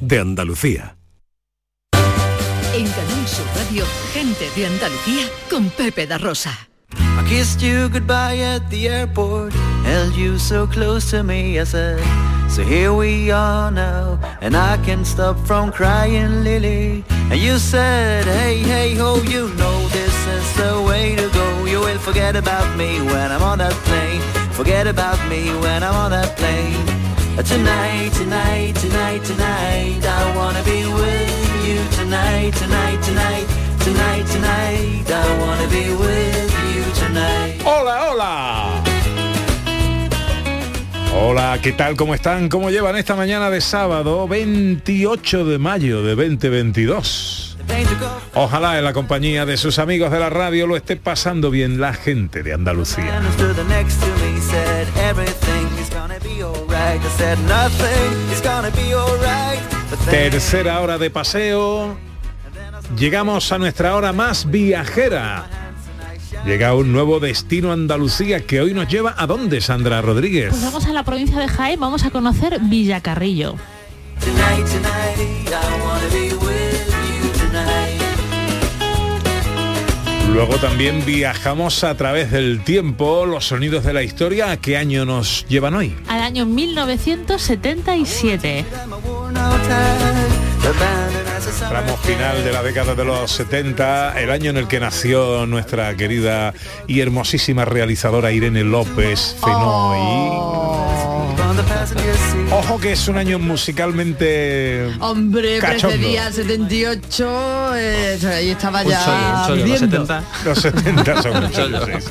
de Andalucía. En Canal Sur Radio, gente de Andalucía con Pepe da Rosa. I kissed you goodbye at the airport, held you so close to me, I said, so here we are now, and I can't stop from crying, Lily. And you said, hey, hey, ho, you know this is the way to go. You will forget about me when I'm on that plane, forget about me when I'm on that plane. Tonight, tonight, tonight, tonight, I wanna be with you tonight, tonight, tonight, tonight, tonight, I wanna be with you tonight. Hola, hola. Hola, ¿qué tal? ¿Cómo están? ¿Cómo llevan esta mañana de sábado 28 de mayo de 2022? Ojalá en la compañía de sus amigos de la radio lo esté pasando bien la gente de Andalucía. Tercera hora de paseo. Llegamos a nuestra hora más viajera. Llega un nuevo destino Andalucía que hoy nos lleva a dónde, Sandra Rodríguez. Pues vamos a la provincia de Jaén, vamos a conocer Villacarrillo. tonight, tonight, Luego también viajamos a través del tiempo, los sonidos de la historia. ¿A qué año nos llevan hoy? Al año 1977. I'm a worn out tide, abandoned as a summer Tramo final de la década de los 70, el año en el que nació nuestra querida y hermosísima realizadora Irene López Fenoy. seat. Ojo que es un año musicalmente Hombre, Cachondo. precedía el 78, eh, ahí estaba Un ya chollo, un chollo, los ardiendo. 70. los 70 son muchos, Chollo. sí, sí.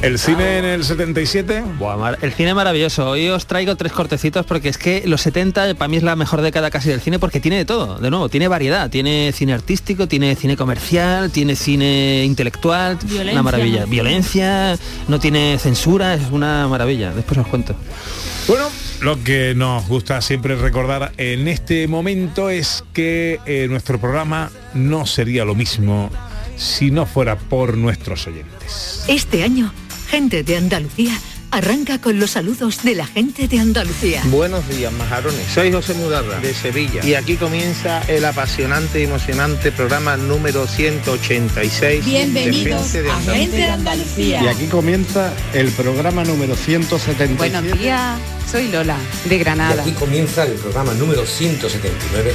El cine en el 77, Buah, mar- el cine maravilloso. Hoy os traigo tres cortecitos porque es que los 70 para mí es la mejor década casi del cine porque tiene de todo. De nuevo, tiene variedad. Tiene cine artístico, tiene cine comercial, tiene cine intelectual. Violencia, Una maravilla. ¿no? Violencia, no tiene censura, es una maravilla. Después os cuento. Bueno, lo que nos gusta siempre recordar en este momento es que eh, nuestro programa no sería lo mismo si no fuera por nuestros oyentes. Este año, gente de Andalucía arranca con los saludos de la gente de Andalucía. Buenos días, majarones. Soy José Mudarra, de Sevilla. Y aquí comienza el apasionante y emocionante programa número 186 Bienvenidos de Gente de a. Gente de Andalucía. Y aquí comienza el programa número 177. Buenos días, soy Lola, de Granada. Aquí comienza el programa número 179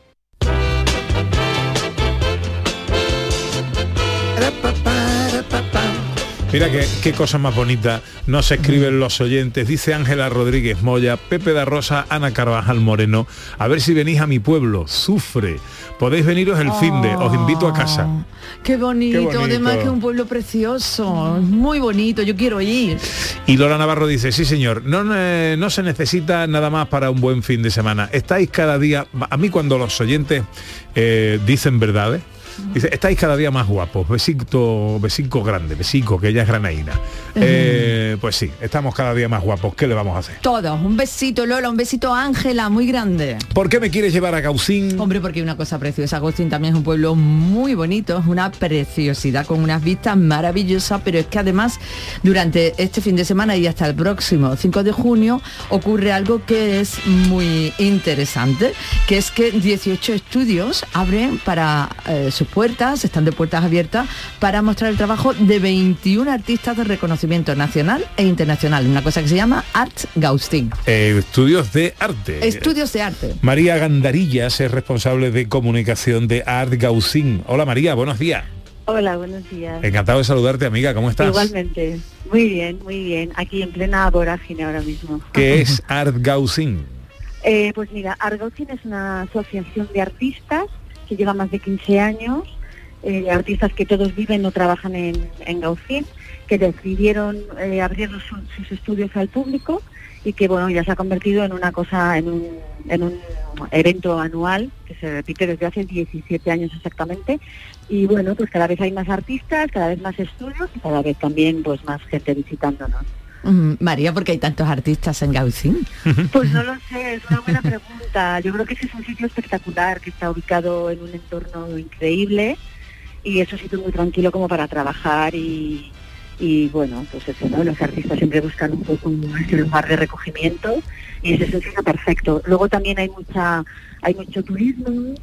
Mira qué, qué cosa más bonita nos escriben los oyentes. Dice Ángela Rodríguez Moya, Pepe da Rosa, Ana Carvajal Moreno. A ver si venís a mi pueblo. Sufre. Podéis veniros el fin de. Os invito a casa. Qué bonito, Qué bonito. además que es un pueblo precioso, muy bonito, yo quiero ir. Y Lola Navarro dice, sí señor, no, eh, no se necesita nada más para un buen fin de semana. Estáis cada día, a mí cuando los oyentes eh, dicen verdades, dice, estáis cada día más guapos, besito, besico grande, besico, que ella es granaína. Eh, pues sí, estamos cada día más guapos, ¿qué le vamos a hacer? Todos, un besito Lola, un besito Ángela, muy grande. ¿Por qué me quieres llevar a Gaucín? Hombre, porque una cosa preciosa, Agustín también es un pueblo muy bonito, es una preciosidad con unas vistas maravillosas, pero es que además durante este fin de semana y hasta el próximo 5 de junio ocurre algo que es muy interesante, que es que 18 estudios abren para eh, sus puertas, están de puertas abiertas, para mostrar el trabajo de 21 artistas de reconocimiento nacional e internacional, una cosa que se llama Art Gaustin. Eh, estudios de arte. Estudios de arte. María Gandarillas es responsable de comunicación de Art Gaucín. Hola María, buenos días. Hola, buenos días. Encantado de saludarte, amiga. ¿Cómo estás? Igualmente. Muy bien, muy bien. Aquí en plena vorágine ahora mismo. ¿Qué es Art Gaucín? Eh, pues mira, Argaucin es una asociación de artistas que lleva más de 15 años, eh, artistas que todos viven o trabajan en, en que decidieron eh, abrir sus estudios al público y que bueno ya se ha convertido en una cosa, en un, en un evento anual que se repite desde hace 17 años exactamente y bueno pues cada vez hay más artistas, cada vez más estudios y cada vez también pues más gente visitándonos. Mm, María, ¿por qué hay tantos artistas en Gaucín? Pues no lo sé, es una buena pregunta. Yo creo que ese es un sitio espectacular, que está ubicado en un entorno increíble y es un sitio muy tranquilo como para trabajar y, y bueno, pues eso, ¿no? Los artistas siempre buscan un poco ese lugar de recogimiento y ese es el sitio perfecto. Luego también hay mucha hay mucho turismo, un,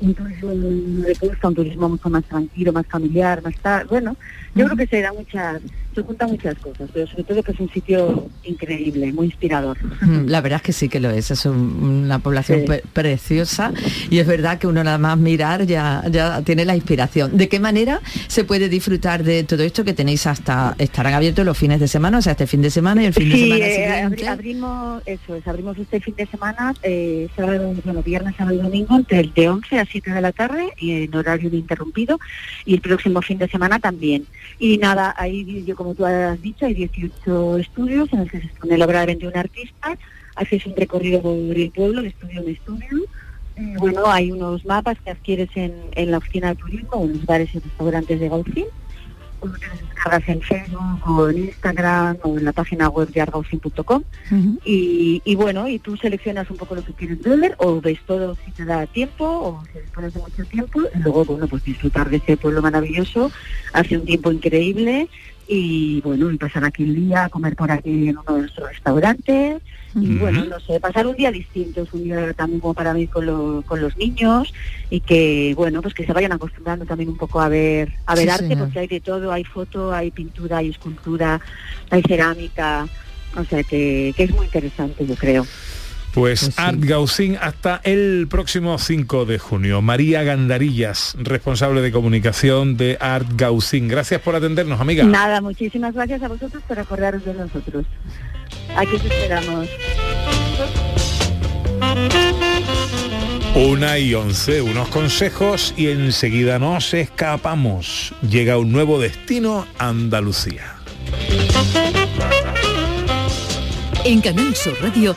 un turismo de costa, un turismo mucho más tranquilo, más familiar, más tal. Bueno, yo creo que se da muchas, se juntan muchas cosas, pero sobre todo que es un sitio increíble, muy inspirador. Mm, La verdad es que sí que lo es, es un- una población Sí. preciosa y es verdad que uno nada más mirar ya, ya tiene la inspiración. ¿De qué manera se puede disfrutar de todo esto que tenéis hasta, estarán abiertos los fines de semana, o sea, este fin de semana y el fin de semana eh, siguiente? abri- abrimos, eso es, abrimos este fin de semana, eh, sábado, bueno, viernes, sábado y domingo, de, de 11 a 7 de la tarde, y en horario interrumpido, y el próximo fin de semana también. Y nada, ahí, yo como tú has dicho, hay 18 estudios en los que se expone la obra de 21 artistas, haces un recorrido por el pueblo, de estudio en estudio, Eh, bueno, hay unos mapas que adquieres en, en la oficina de turismo, en los bares y restaurantes de Gaucín, descargas en Facebook o en Instagram o en la página web de argaucin.com y, y bueno, y tú seleccionas un poco lo que quieres ver o ves todo si te da tiempo o si dispones de mucho tiempo y luego, bueno, pues disfrutar de ese pueblo maravilloso, hace un tiempo increíble y bueno, y pasar aquí el día, comer por aquí en uno de nuestros restaurantes y bueno, no sé, pasar un día distinto, es un día también como para mí con, lo- con los niños y que bueno, pues que se vayan acostumbrando también un poco a ver, a ver Sí, arte señor. porque hay de todo, hay foto, hay pintura, hay escultura, hay cerámica, o sea que, que es muy interesante yo creo. Pues Art Gaucín hasta el próximo 5 de junio. María Gandarillas, responsable de comunicación de Art Gaucín. Gracias por atendernos, amiga. Nada, muchísimas gracias a vosotros por acordaros de nosotros. Aquí os esperamos. Una y once, unos consejos y enseguida nos escapamos. Llega un nuevo destino, Andalucía. En Canal Sur Radio,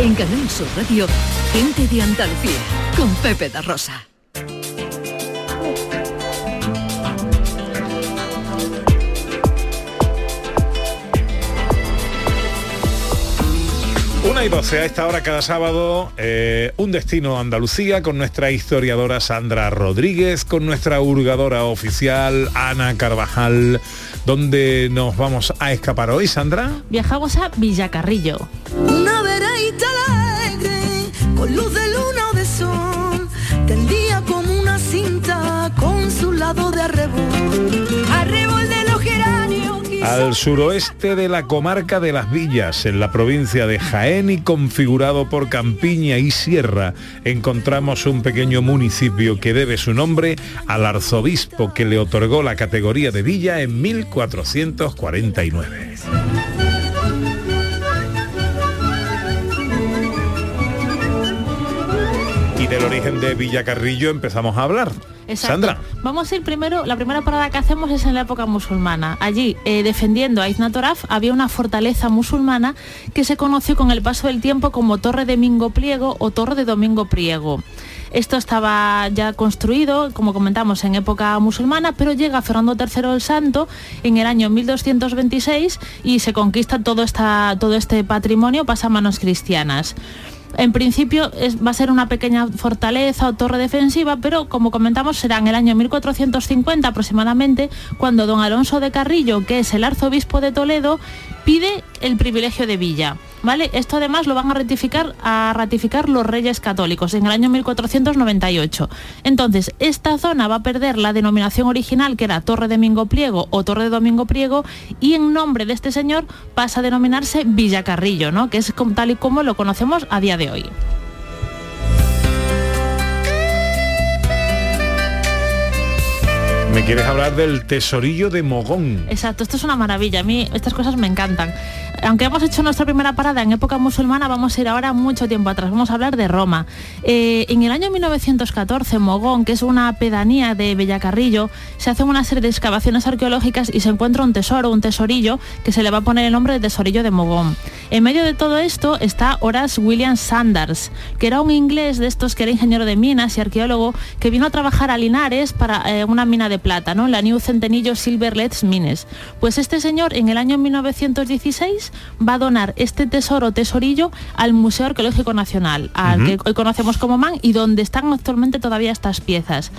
En Canal Sur Radio, gente de Andalucía, con Pepe da Rosa. Una y 12 a esta hora cada sábado, eh, un destino Andalucía con nuestra historiadora Sandra Rodríguez, con nuestra hurgadora oficial Ana Carvajal. ¿Dónde nos vamos a escapar hoy, Sandra? Viajamos a Villacarrillo. Al suroeste de la comarca de Las Villas, en la provincia de Jaén y configurado por Campiña y Sierra, encontramos un pequeño municipio que debe su nombre al arzobispo que le otorgó la categoría de villa en 1449. Y del origen de Villacarrillo empezamos a hablar. Exacto. Sandra. Vamos a ir primero, la primera parada que hacemos es en la época musulmana. Allí, eh, defendiendo a Izna Toraf, había una fortaleza musulmana que se conoció con el paso del tiempo como Torre de Mingo Pliego o Torre de Domingo Priego. Esto estaba ya construido, como comentamos, en época musulmana, pero llega Fernando III el Santo en el año 1226 y se conquista todo, esta, todo este patrimonio, pasa a manos cristianas. En principio va a ser una pequeña fortaleza o torre defensiva, pero como comentamos será en el año 1450 aproximadamente cuando don Alonso de Carrillo, que es el arzobispo de Toledo, pide el privilegio de villa. ¿Vale? Esto además lo van a ratificar, a ratificar los reyes católicos en el año 1498. Entonces, esta zona va a perder la denominación original que era Torre de Domingo Pliego o Torre de Domingo Pliego y en nombre de este señor pasa a denominarse Villa Carrillo, ¿no? que es tal y como lo conocemos a día de hoy. Me quieres hablar del tesorillo de Mogón. Exacto, esto es una maravilla. A mí estas cosas me encantan. Aunque hemos hecho nuestra primera parada en época musulmana, vamos a ir ahora mucho tiempo atrás. Vamos a hablar de Roma. Eh, en el año 1914, Mogón, que es una pedanía de Bellacarrillo, se hacen una serie de excavaciones arqueológicas y se encuentra un tesoro, un tesorillo, que se le va a poner el nombre de tesorillo de Mogón. En medio de todo esto está Horace William Sanders, que era un inglés de estos que era ingeniero de minas y arqueólogo, que vino a trabajar a Linares para eh, una mina de plata, ¿no? La New Centenillo Silver Leads Mines. Pues este señor en el año 1916 va a donar este tesoro tesorillo al Museo Arqueológico Nacional, al que hoy conocemos como MAN y donde están actualmente todavía estas piezas.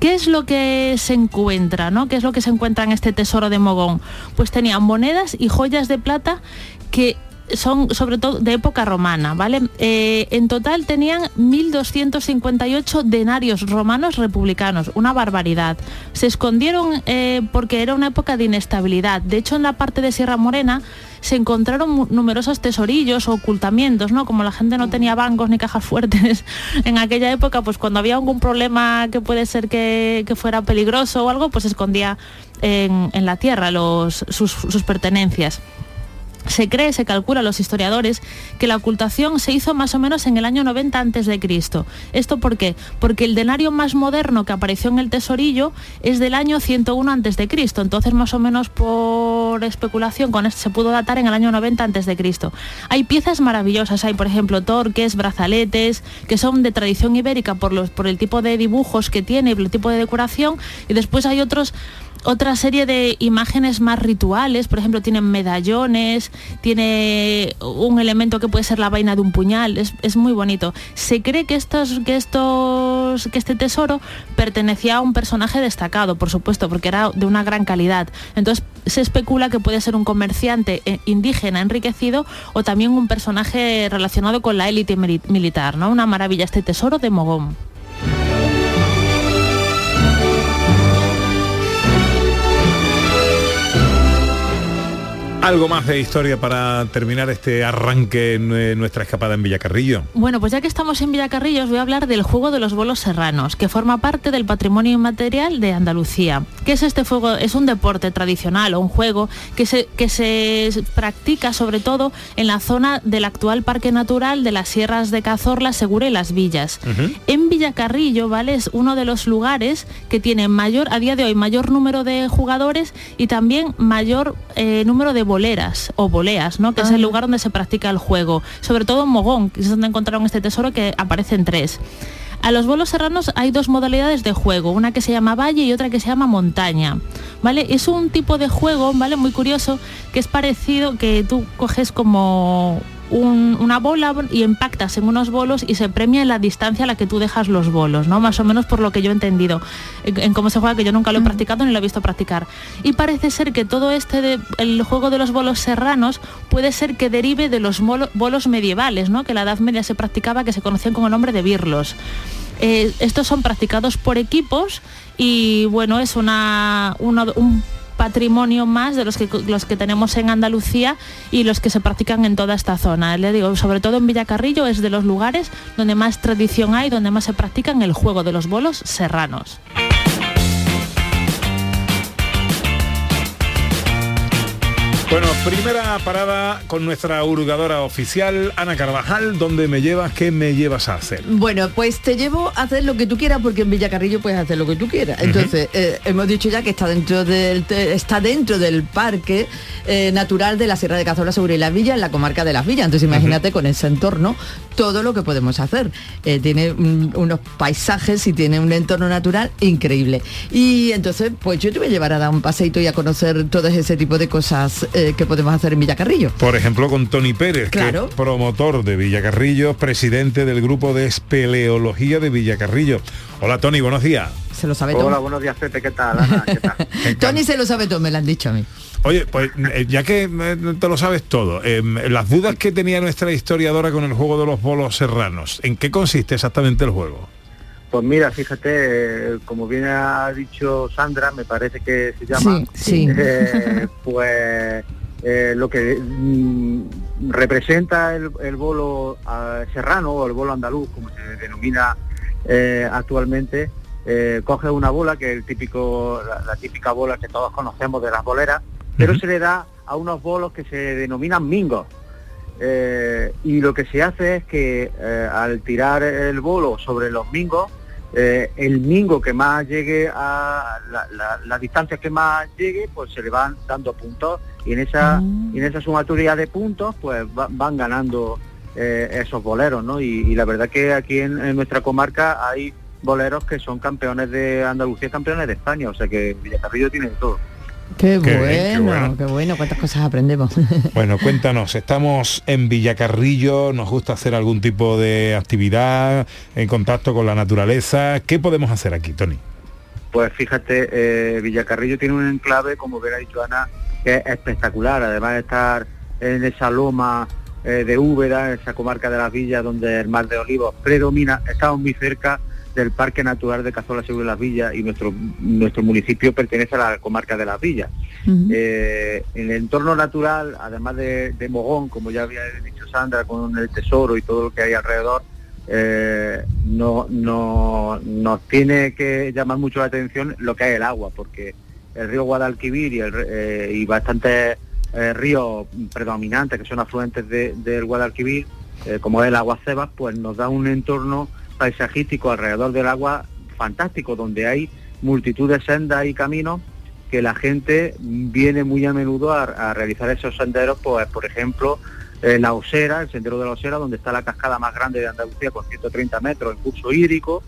¿Qué es lo que se encuentra? ¿no? ¿Qué es lo que se encuentra en este tesoro de Mogón? Pues tenían monedas y joyas de plata que son sobre todo de época romana, ¿vale? Eh, en total tenían 1.258 denarios romanos republicanos, una barbaridad. Se escondieron eh, porque era una época de inestabilidad. De hecho, en la parte de Sierra Morena se encontraron numerosos tesorillos o ocultamientos, ¿no? Como la gente no tenía bancos ni cajas fuertes en aquella época, pues cuando había algún problema que puede ser que, fuera peligroso o algo, pues escondía en, la tierra los, sus pertenencias. Se cree, se calcula los historiadores, que la ocultación se hizo más o menos en el año 90 antes de Cristo. ¿Esto por qué? Porque el denario más moderno que apareció en el tesorillo es del año 101 antes de Cristo. Entonces, más o menos por especulación, con esto se pudo datar en el año 90 antes de Cristo. Hay piezas maravillosas, hay por ejemplo torques, brazaletes, que son de tradición ibérica por, los, por el tipo de dibujos que tiene y el tipo de decoración, y después hay otros otra serie de imágenes más rituales, por ejemplo, tienen medallones, tiene un elemento que puede ser la vaina de un puñal, es, es muy bonito. Se cree que estos, que estos, que este tesoro pertenecía a un personaje destacado, por supuesto, porque era de una gran calidad. Entonces se especula que puede ser un comerciante eh, indígena enriquecido o también un personaje relacionado con la élite mili- militar, ¿no? Una maravilla este tesoro de Mogón. Algo más de historia para terminar este arranque en eh, nuestra escapada en Villacarrillo. Bueno, pues ya que estamos en Villacarrillo, os voy a hablar del juego de los bolos serranos, que forma parte del patrimonio inmaterial de Andalucía. ¿Qué es este juego? Es un deporte tradicional o un juego que se, que se practica sobre todo en la zona del actual Parque Natural de las Sierras de Cazorla, Segura y Las Villas. En Villacarrillo, ¿vale? Es uno de los lugares que tiene mayor, a día de hoy, mayor número de jugadores y también mayor eh, número de boleras o boleas, ¿no? Que es el lugar donde se practica el juego. Sobre todo en Mogón, que es donde encontraron este tesoro que aparecen tres. A los bolos serranos hay dos modalidades de juego, una que se llama valle y otra que se llama montaña. ¿Vale? Es un tipo de juego, ¿vale? Muy curioso, que es parecido que tú coges como un- una bola y impactas en unos bolos y se premia en la distancia a la que tú dejas los bolos, ¿no? Más o menos por lo que yo he entendido en, en cómo se juega, que yo nunca lo he practicado ni lo he visto practicar. Y parece ser que todo este, de- el juego de los bolos serranos puede ser que derive de los molo- bolos medievales, ¿no? Que en la Edad Media se practicaba, que se conocían con el nombre de birlos. Eh, estos son practicados por equipos y bueno, es una, uno- un patrimonio más de los que, los que tenemos en Andalucía y los que se practican en toda esta zona. Le digo, sobre todo en Villacarrillo es de los lugares donde más tradición hay, donde más se practican el juego de los bolos serranos. Bueno, primera parada con nuestra hurgadora oficial, Ana Carvajal, ¿dónde me llevas? ¿Qué me llevas a hacer? Bueno, pues te llevo a hacer lo que tú quieras porque en Villacarrillo puedes hacer lo que tú quieras. Entonces, eh, hemos dicho ya que está dentro del está dentro del parque eh, natural de la Sierra de Cazorla sobre la Villa, en la comarca de las Villas. Entonces, imagínate con ese entorno todo lo que podemos hacer. Eh, tiene mm, unos paisajes y tiene un entorno natural increíble. Y entonces, pues yo te voy a llevar a dar un paseito y a conocer todo ese tipo de cosas. Eh, que podemos hacer en Villacarrillo. Por ejemplo, con Tony Pérez, Claro. que es promotor de Villacarrillo, presidente del grupo de espeleología de Villacarrillo. Hola Tony, buenos días. Se lo sabe Hola, todo. buenos días, Pepe, ¿qué tal? Ana? ¿Qué tal? Tony se lo sabe todo, me lo han dicho a mí. Oye, pues eh, ya que eh, te lo sabes todo, eh, las dudas que tenía nuestra historiadora con el juego de los bolos serranos, ¿en qué consiste exactamente el juego? Pues mira, fíjate, eh, como bien ha dicho Sandra, me parece que se llama, Sí, sí. eh, pues eh, lo que mm, representa el, el bolo serrano o el bolo andaluz, como se denomina eh, actualmente, coge una bola que es el típico, la, la típica bola que todos conocemos de las boleras, pero se le da a unos bolos que se denominan mingos. Eh, y lo que se hace es que eh, al tirar el bolo sobre los mingos, eh, el mingo que más llegue a la, la- la distancia que más llegue, pues se le van dando puntos y en esa, y en esa sumatoria de puntos pues va- van ganando eh, esos boleros, ¿no? Y, y la verdad que aquí en, en nuestra comarca hay boleros que son campeones de Andalucía, campeones de España, o sea que Villacarrillo tiene de todo. Qué, Qué bueno, bien, qué bueno. qué bueno, cuántas cosas aprendemos. Bueno, cuéntanos, estamos en Villacarrillo, nos gusta hacer algún tipo de actividad en contacto con la naturaleza. ¿Qué podemos hacer aquí, Tony? Pues fíjate, eh, Villacarrillo tiene un enclave, como hubiera dicho Ana, que es espectacular, además de estar en esa loma eh, de Úbeda, esa comarca de las villas donde el mar de olivos predomina, estamos muy cerca del Parque Natural de Cazola Seguro de las Villas y nuestro, nuestro municipio pertenece a la comarca de las villas. Eh, en el entorno natural, además de, de Mogón, como ya había dicho Sandra, con el tesoro y todo lo que hay alrededor, eh, no, no- nos tiene que llamar mucho la atención lo que es el agua, porque el río Guadalquivir y, el, eh, y bastantes eh, ríos predominantes que son afluentes de- del Guadalquivir, como es el agua Cebas, pues nos da un entorno paisajístico alrededor del agua fantástico, donde hay multitud de sendas y caminos que la gente viene muy a menudo a, realizar esos senderos, pues por ejemplo, eh, la Osera, el sendero de la Osera, donde está la cascada más grande de Andalucía con 130 metros en curso hídrico,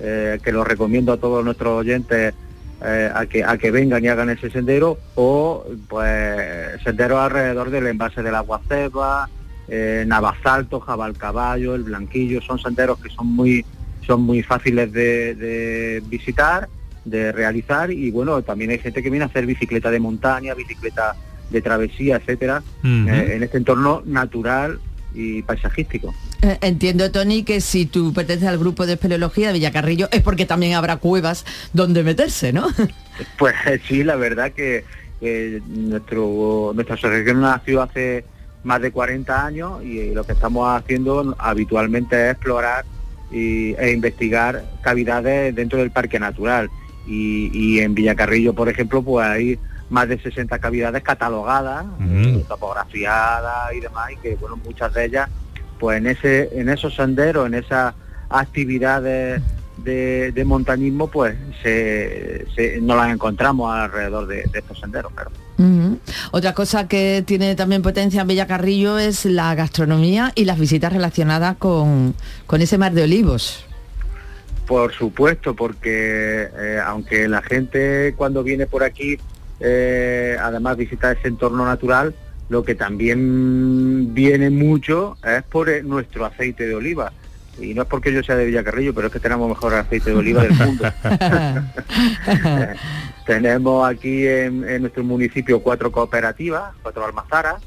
eh, que lo recomiendo a todos nuestros oyentes eh, a, que, a que vengan y hagan ese sendero, o pues senderos alrededor del envase del agua ceba, eh, Navasalto, Jabalcaballo, el Blanquillo, son senderos que son muy, son muy fáciles de, de visitar, de realizar y bueno, también hay gente que viene a hacer bicicleta de montaña, bicicleta de travesía, etcétera, eh, en este entorno natural y paisajístico. Eh, Entiendo, Tony, que si tú perteneces al grupo de espeleología de Villacarrillo es porque también habrá cuevas donde meterse, ¿no? Pues sí, la verdad que, que nuestro, nuestra asociación nació hace más de 40 años y lo que estamos haciendo habitualmente es explorar y- e investigar cavidades dentro del parque natural. Y, y en Villacarrillo, por ejemplo, pues hay más de 60 cavidades catalogadas, eh, topografiadas y demás, y que bueno, muchas de ellas, pues en ese, en esos senderos, en esas actividades de, de montañismo, pues se, se- nos las encontramos alrededor de, de estos senderos, Otra cosa que tiene también potencia en Villacarrillo es la gastronomía y las visitas relacionadas con, con ese mar de olivos. Por supuesto, porque eh, aunque la gente cuando viene por aquí, eh, además visita ese entorno natural, lo que también viene mucho es por eh, nuestro aceite de oliva. Y no es porque yo sea de Villacarrillo, pero es que tenemos mejor aceite de oliva del mundo. Tenemos aquí en, en nuestro municipio cuatro cooperativas, cuatro almazaras.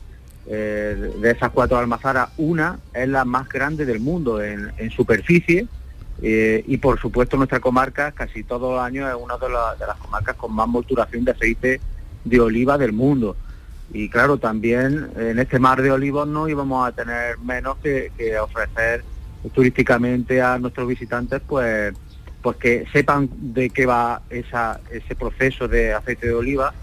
Eh, de esas cuatro almazaras, una es la más grande del mundo en, en superficie eh, y por supuesto nuestra comarca casi todos los años es una de, la- de las comarcas con más molturación de aceite de oliva del mundo. Y claro, también en este mar de olivos no íbamos a tener menos que, que ofrecer turísticamente a nuestros visitantes pues pues que sepan de qué va esa, ese proceso de aceite de oliva.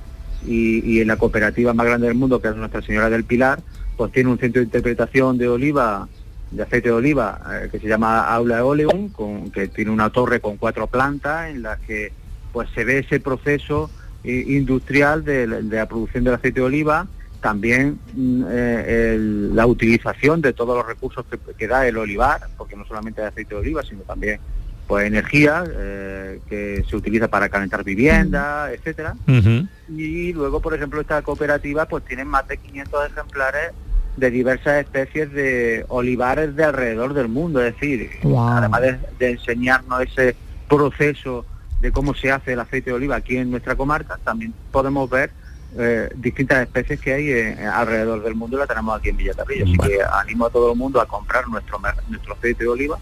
Y, en la cooperativa más grande del mundo, que es Nuestra Señora del Pilar, pues tiene un centro de interpretación de oliva, de aceite de oliva, eh, que se llama Aula Oleum, con, que tiene una torre con cuatro plantas en las que pues se ve ese proceso eh, industrial de la producción del aceite de oliva, también mm, eh, el- la utilización de todos los recursos que, que da el olivar, porque no solamente hay aceite de oliva, sino también pues energía eh, que se utiliza para calentar viviendas, etcétera. Ujú. Y luego, por ejemplo, esta cooperativa pues tiene más de 500 ejemplares de diversas especies de olivares de alrededor del mundo. Es decir, Wow. además de, de enseñarnos ese proceso de cómo se hace el aceite de oliva aquí en nuestra comarca, también podemos ver eh, distintas especies que hay eh, alrededor del mundo y la tenemos aquí en Villacarrillo. Así que animo a todo el mundo a comprar nuestro, nuestro aceite de oliva,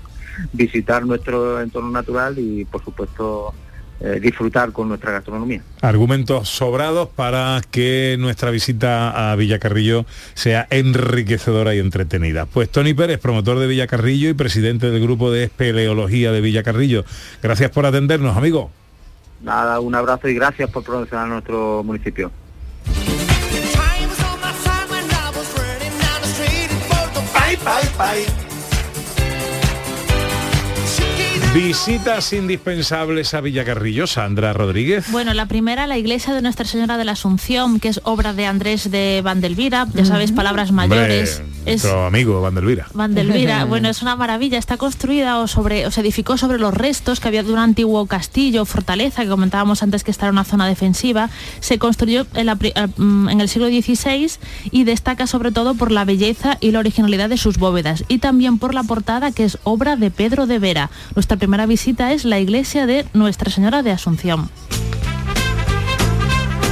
visitar nuestro entorno natural y, por supuesto, eh, disfrutar con nuestra gastronomía. Argumentos sobrados para que nuestra visita a Villacarrillo sea enriquecedora y entretenida. Pues Tony Pérez, promotor de Villacarrillo y presidente del grupo de espeleología de Villacarrillo. Gracias por atendernos, amigo. Nada, un abrazo y gracias por promocionar nuestro municipio. bye bye. Visitas indispensables a Villacarrillo, Sandra Rodríguez. Bueno, la primera, la iglesia de Nuestra Señora de la Asunción, que es obra de Andrés de Vandelvira, ya sabéis, palabras mayores. Hombre, Es nuestro amigo Vandelvira. Vandelvira, bueno, es una maravilla, está construida o sobre o se edificó sobre los restos que había de un antiguo castillo, fortaleza, que comentábamos antes que esta era una zona defensiva. Se construyó en, la eh, mm, en el siglo XVI y destaca sobre todo por la belleza y la originalidad de sus bóvedas y también por la portada que es obra de Pedro de Vera. Nuestra primera visita es la iglesia de Nuestra Señora de Asunción.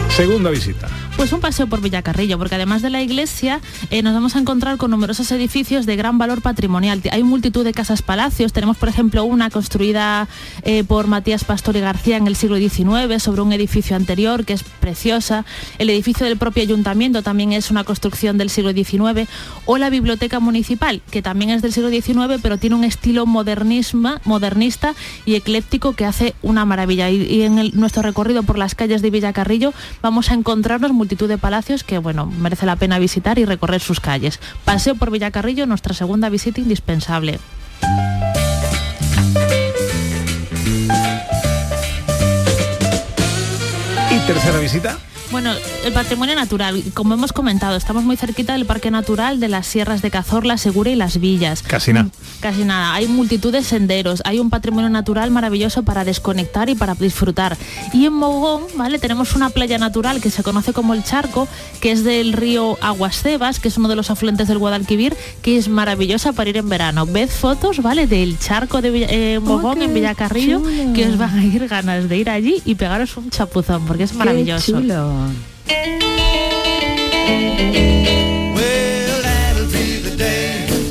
Segunda visita. Pues un paseo por Villacarrillo, porque además de la iglesia eh, nos vamos a encontrar con numerosos edificios de gran valor patrimonial. Hay multitud de casas palacios, tenemos por ejemplo una construida eh, por Matías Pastor y García en el siglo XIX sobre un edificio anterior que es preciosa. El edificio del propio ayuntamiento también es una construcción del siglo XIX. O la biblioteca municipal, que también es del siglo XIX, pero tiene un estilo modernismo, modernista y ecléctico que hace una maravilla. Y, en nuestro recorrido por las calles de Villacarrillo vamos a encontrarnos multitud de palacios que, bueno, merece la pena visitar y recorrer sus calles. Paseo por Villacarrillo, nuestra segunda visita indispensable. ¿Y tercera visita? Bueno, el patrimonio natural, como hemos comentado, estamos muy cerquita del Parque Natural de las Sierras de Cazorla, Segura y Las Villas. Casi nada. Casi nada. Hay multitud de senderos, hay un patrimonio natural maravilloso para desconectar y para disfrutar. Y en Mogón, ¿vale? Tenemos una playa natural que se conoce como el Charco, que es del río Aguas Cebas, que es uno de los afluentes del Guadalquivir, que es maravillosa para ir en verano. Ved fotos, ¿vale? Del charco de Villa- eh, Mogón en Villacarrillo, chulo. que os van a ir ganas de ir allí y pegaros un chapuzón, porque es maravilloso. Qué chulo.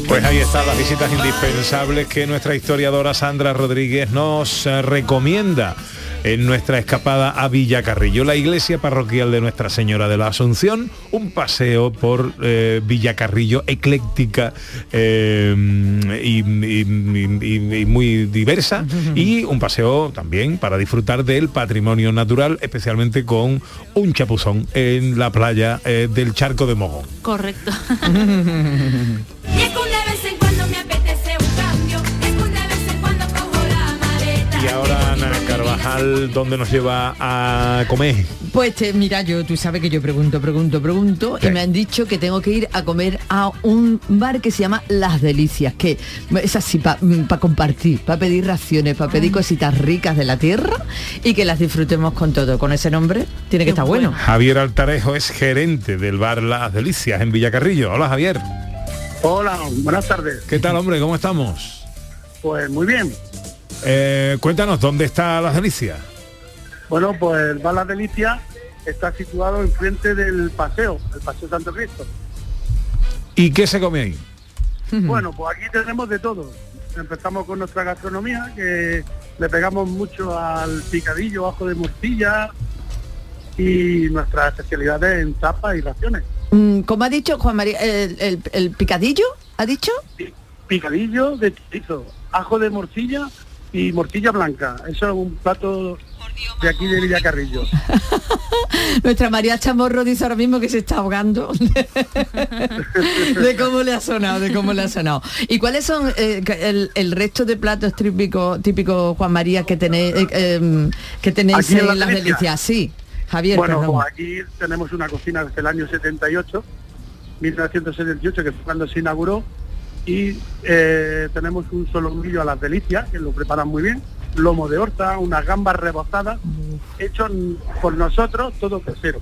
Pues ahí están las visitas indispensables que nuestra historiadora Sandra Rodríguez nos eh, recomienda en nuestra escapada a Villacarrillo, la iglesia parroquial de Nuestra Señora de la Asunción, un paseo por eh, Villacarrillo ecléctica eh, y, y- y- y muy diversa y un paseo también para disfrutar del patrimonio natural, especialmente con un chapuzón en la playa eh, del Charco de Mogón. Correcto. Carvajal, ¿dónde nos lleva a comer? Pues te- mira, yo tú sabes que yo pregunto, pregunto, pregunto y me han dicho que tengo que ir a comer a un bar que se llama Las Delicias, que es así para compartir, para pedir raciones, para pedir cositas ricas de la tierra y que las disfrutemos con todo. Con ese nombre tiene que estar bueno. Javier Altarejo es gerente del bar Las Delicias en Villacarrillo. Hola Javier. Hola, buenas tardes. ¿Qué tal hombre? ¿Cómo estamos? Pues muy bien. Eh, cuéntanos, ¿dónde está Las Delicias? Bueno, pues el Bar La Delicia está situado enfrente del paseo, el Paseo Santo Cristo. ¿Y qué se come ahí? Bueno, pues aquí tenemos de todo. Empezamos con nuestra gastronomía, que le pegamos mucho al picadillo, ajo de morcilla y nuestras especialidades en tapas y raciones. Mm, como ha dicho Juan María, el, el- el picadillo, ¿ha dicho? Picadillo de chorizo, ajo de morcilla y morcilla blanca. Eso es un plato de aquí de Villacarrillo. Nuestra María Chamorro dice ahora mismo que se está ahogando de cómo le ha sonado, de cómo le ha sonado. ¿Y cuáles son eh, el, el resto de platos típicos, típicos Juan María que tenéis, eh, em, que tenéis en en Las Delicias. Sí, Javier, bueno, pues aquí tenemos una cocina desde el año 78, 1978, que fue cuando se inauguró, y eh, tenemos un solomillo a las delicias, que lo preparan muy bien, lomo de horta, unas gambas rebozadas, hechos por nosotros, todo casero.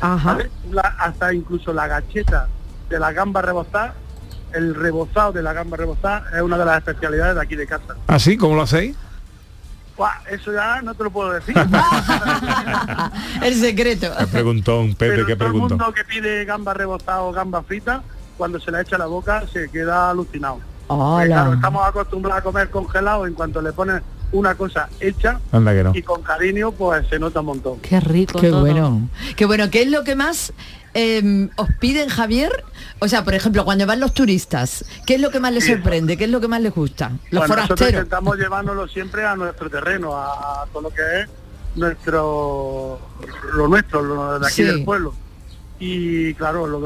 Ajá. ¿vale? La- hasta incluso la gacheta de la gamba rebozada, el rebozado de la gamba rebozada es una de las especialidades de aquí de casa. ¿Así? ¿Cómo lo hacéis? Eso ya no te lo puedo decir. El secreto. Me preguntó un Pepe, Pero ¿qué todo el preguntó? mundo que pide gamba rebozada o gamba frita, cuando se le echa a la boca se queda alucinado. Hola. Porque, claro, estamos acostumbrados a comer congelado en cuanto le pones una cosa hecha Anda que no. y con cariño pues se nota un montón. Qué rico. Qué todo. bueno. Qué bueno. ¿Qué es lo que más eh, os piden, Javier? O sea, por ejemplo, cuando van los turistas, ¿qué es lo que más les sorprende? ¿Qué es lo que más les gusta? Los Pues nosotros forasteros. intentamos llevárnoslo siempre a nuestro terreno, a, a todo lo que es nuestro lo nuestro, lo de aquí Sí. del pueblo. Y claro, lo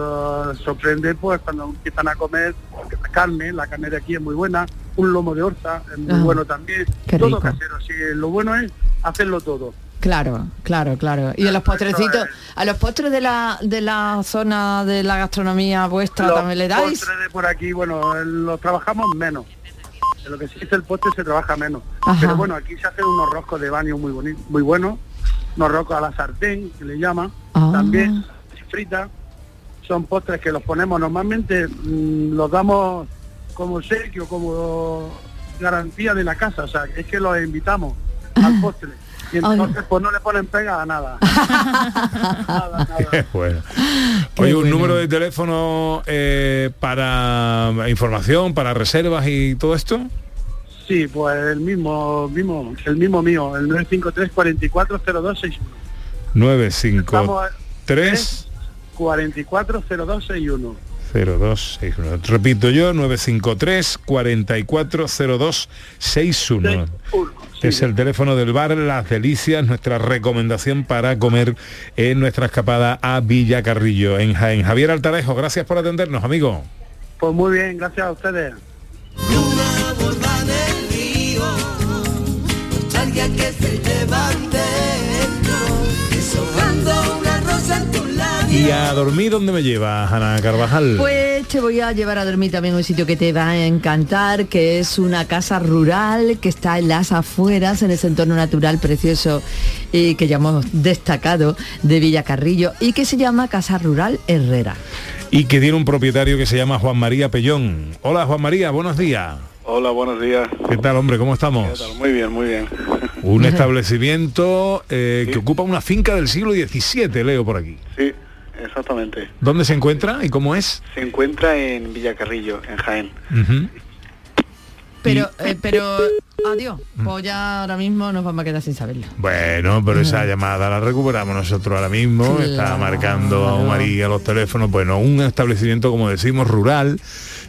que sorprende pues cuando empiezan a comer la carne, la carne de aquí es muy buena, un lomo de orza es muy Ah, bueno también, todo rico. casero, sí, lo bueno es hacerlo todo. Claro, claro, claro. Y a los postrecitos, a los postres de la de la zona de la gastronomía vuestra Los también le dais. postres de por aquí, bueno, los trabajamos menos. En lo que sí es el postre se trabaja menos. Ajá. Pero bueno, aquí se hacen unos roscos de baño muy bonitos, muy buenos, unos roscos a la sartén, que le llama, Ah. también frita. Son postres que los ponemos normalmente, mm, los damos como obsequio, como garantía de la casa, o sea, es que los invitamos al postre. Y entonces pues no le ponen pega a nada. Qué bueno. Oye, un número de teléfono eh, para información, para reservas y todo esto. Sí, pues el mismo, mismo, el mismo mío, el 953 440261. 953 440261. 0261. Repito yo, 953 440261. Es el teléfono del bar Las Delicias, nuestra recomendación para comer en nuestra escapada a Villa Carrillo, en Jaén. Javier Altarejo, gracias por atendernos, amigo. Pues muy bien, gracias a ustedes. ¿Y a dormir dónde me llevas, Ana Carvajal? Pues te voy a llevar a dormir también a un sitio que te va a encantar, que es una casa rural que está en las afueras, en ese entorno natural precioso y que ya hemos destacado de Villacarrillo y que se llama Casa Rural Herrera. Y que tiene un propietario que se llama Juan María Pellón. Hola Juan María, buenos días. Hola, buenos días. ¿Qué tal, hombre? ¿Cómo ¿Qué estamos? tal? Muy bien, muy bien. Un establecimiento eh, que ocupa una finca del siglo XVII, leo por aquí. Sí, exactamente. ¿Dónde se encuentra y cómo es? Se encuentra en Villacarrillo, en Jaén. Pero, eh, pero, adiós, pues ya ahora mismo nos vamos a quedar sin saberlo. Bueno, pero esa llamada la recuperamos nosotros ahora mismo. Está Claro. marcando a María los teléfonos. Bueno, un establecimiento, como decimos, rural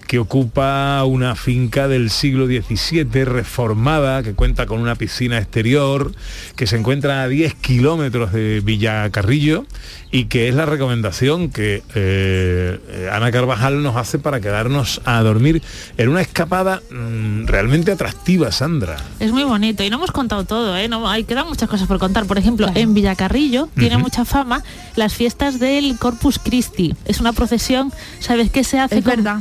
que ocupa una finca del siglo XVII reformada, que cuenta con una piscina exterior, que se encuentra a 10 kilómetros de Villacarrillo y que es la recomendación que eh, Ana Carvajal nos hace para quedarnos a dormir en una escapada mm, realmente atractiva, Sandra. Es muy bonito y no hemos contado todo, ¿eh? No, hay quedan muchas cosas por contar. Por ejemplo, en Villacarrillo tiene mucha fama las fiestas del Corpus Christi. Es una procesión, ¿sabes qué se hace? Es con- verdad.